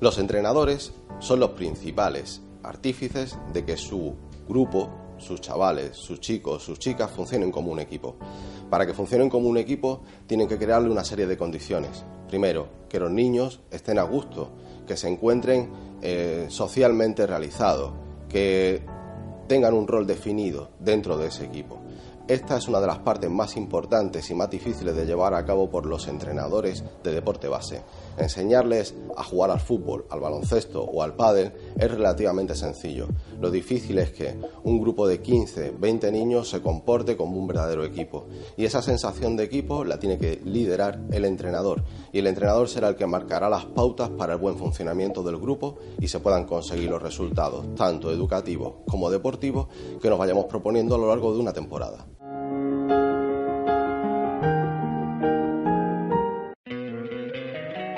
Los entrenadores son los principales artífices de que su grupo, sus chavales, sus chicos, sus chicas funcionen como un equipo. Para que funcionen como un equipo tienen que crearle una serie de condiciones. Primero, que los niños estén a gusto, que se encuentren eh, socialmente realizados, que tengan un rol definido dentro de ese equipo. Esta es una de las partes más importantes y más difíciles de llevar a cabo por los entrenadores de deporte base. Enseñarles a jugar al fútbol, al baloncesto o al pádel es relativamente sencillo. Lo difícil es que un grupo de 15, 20 niños se comporte como un verdadero equipo. Y esa sensación de equipo la tiene que liderar el entrenador. Y el entrenador será el que marcará las pautas para el buen funcionamiento del grupo y se puedan conseguir los resultados, tanto educativos como deportivos, que nos vayamos proponiendo a lo largo de una temporada.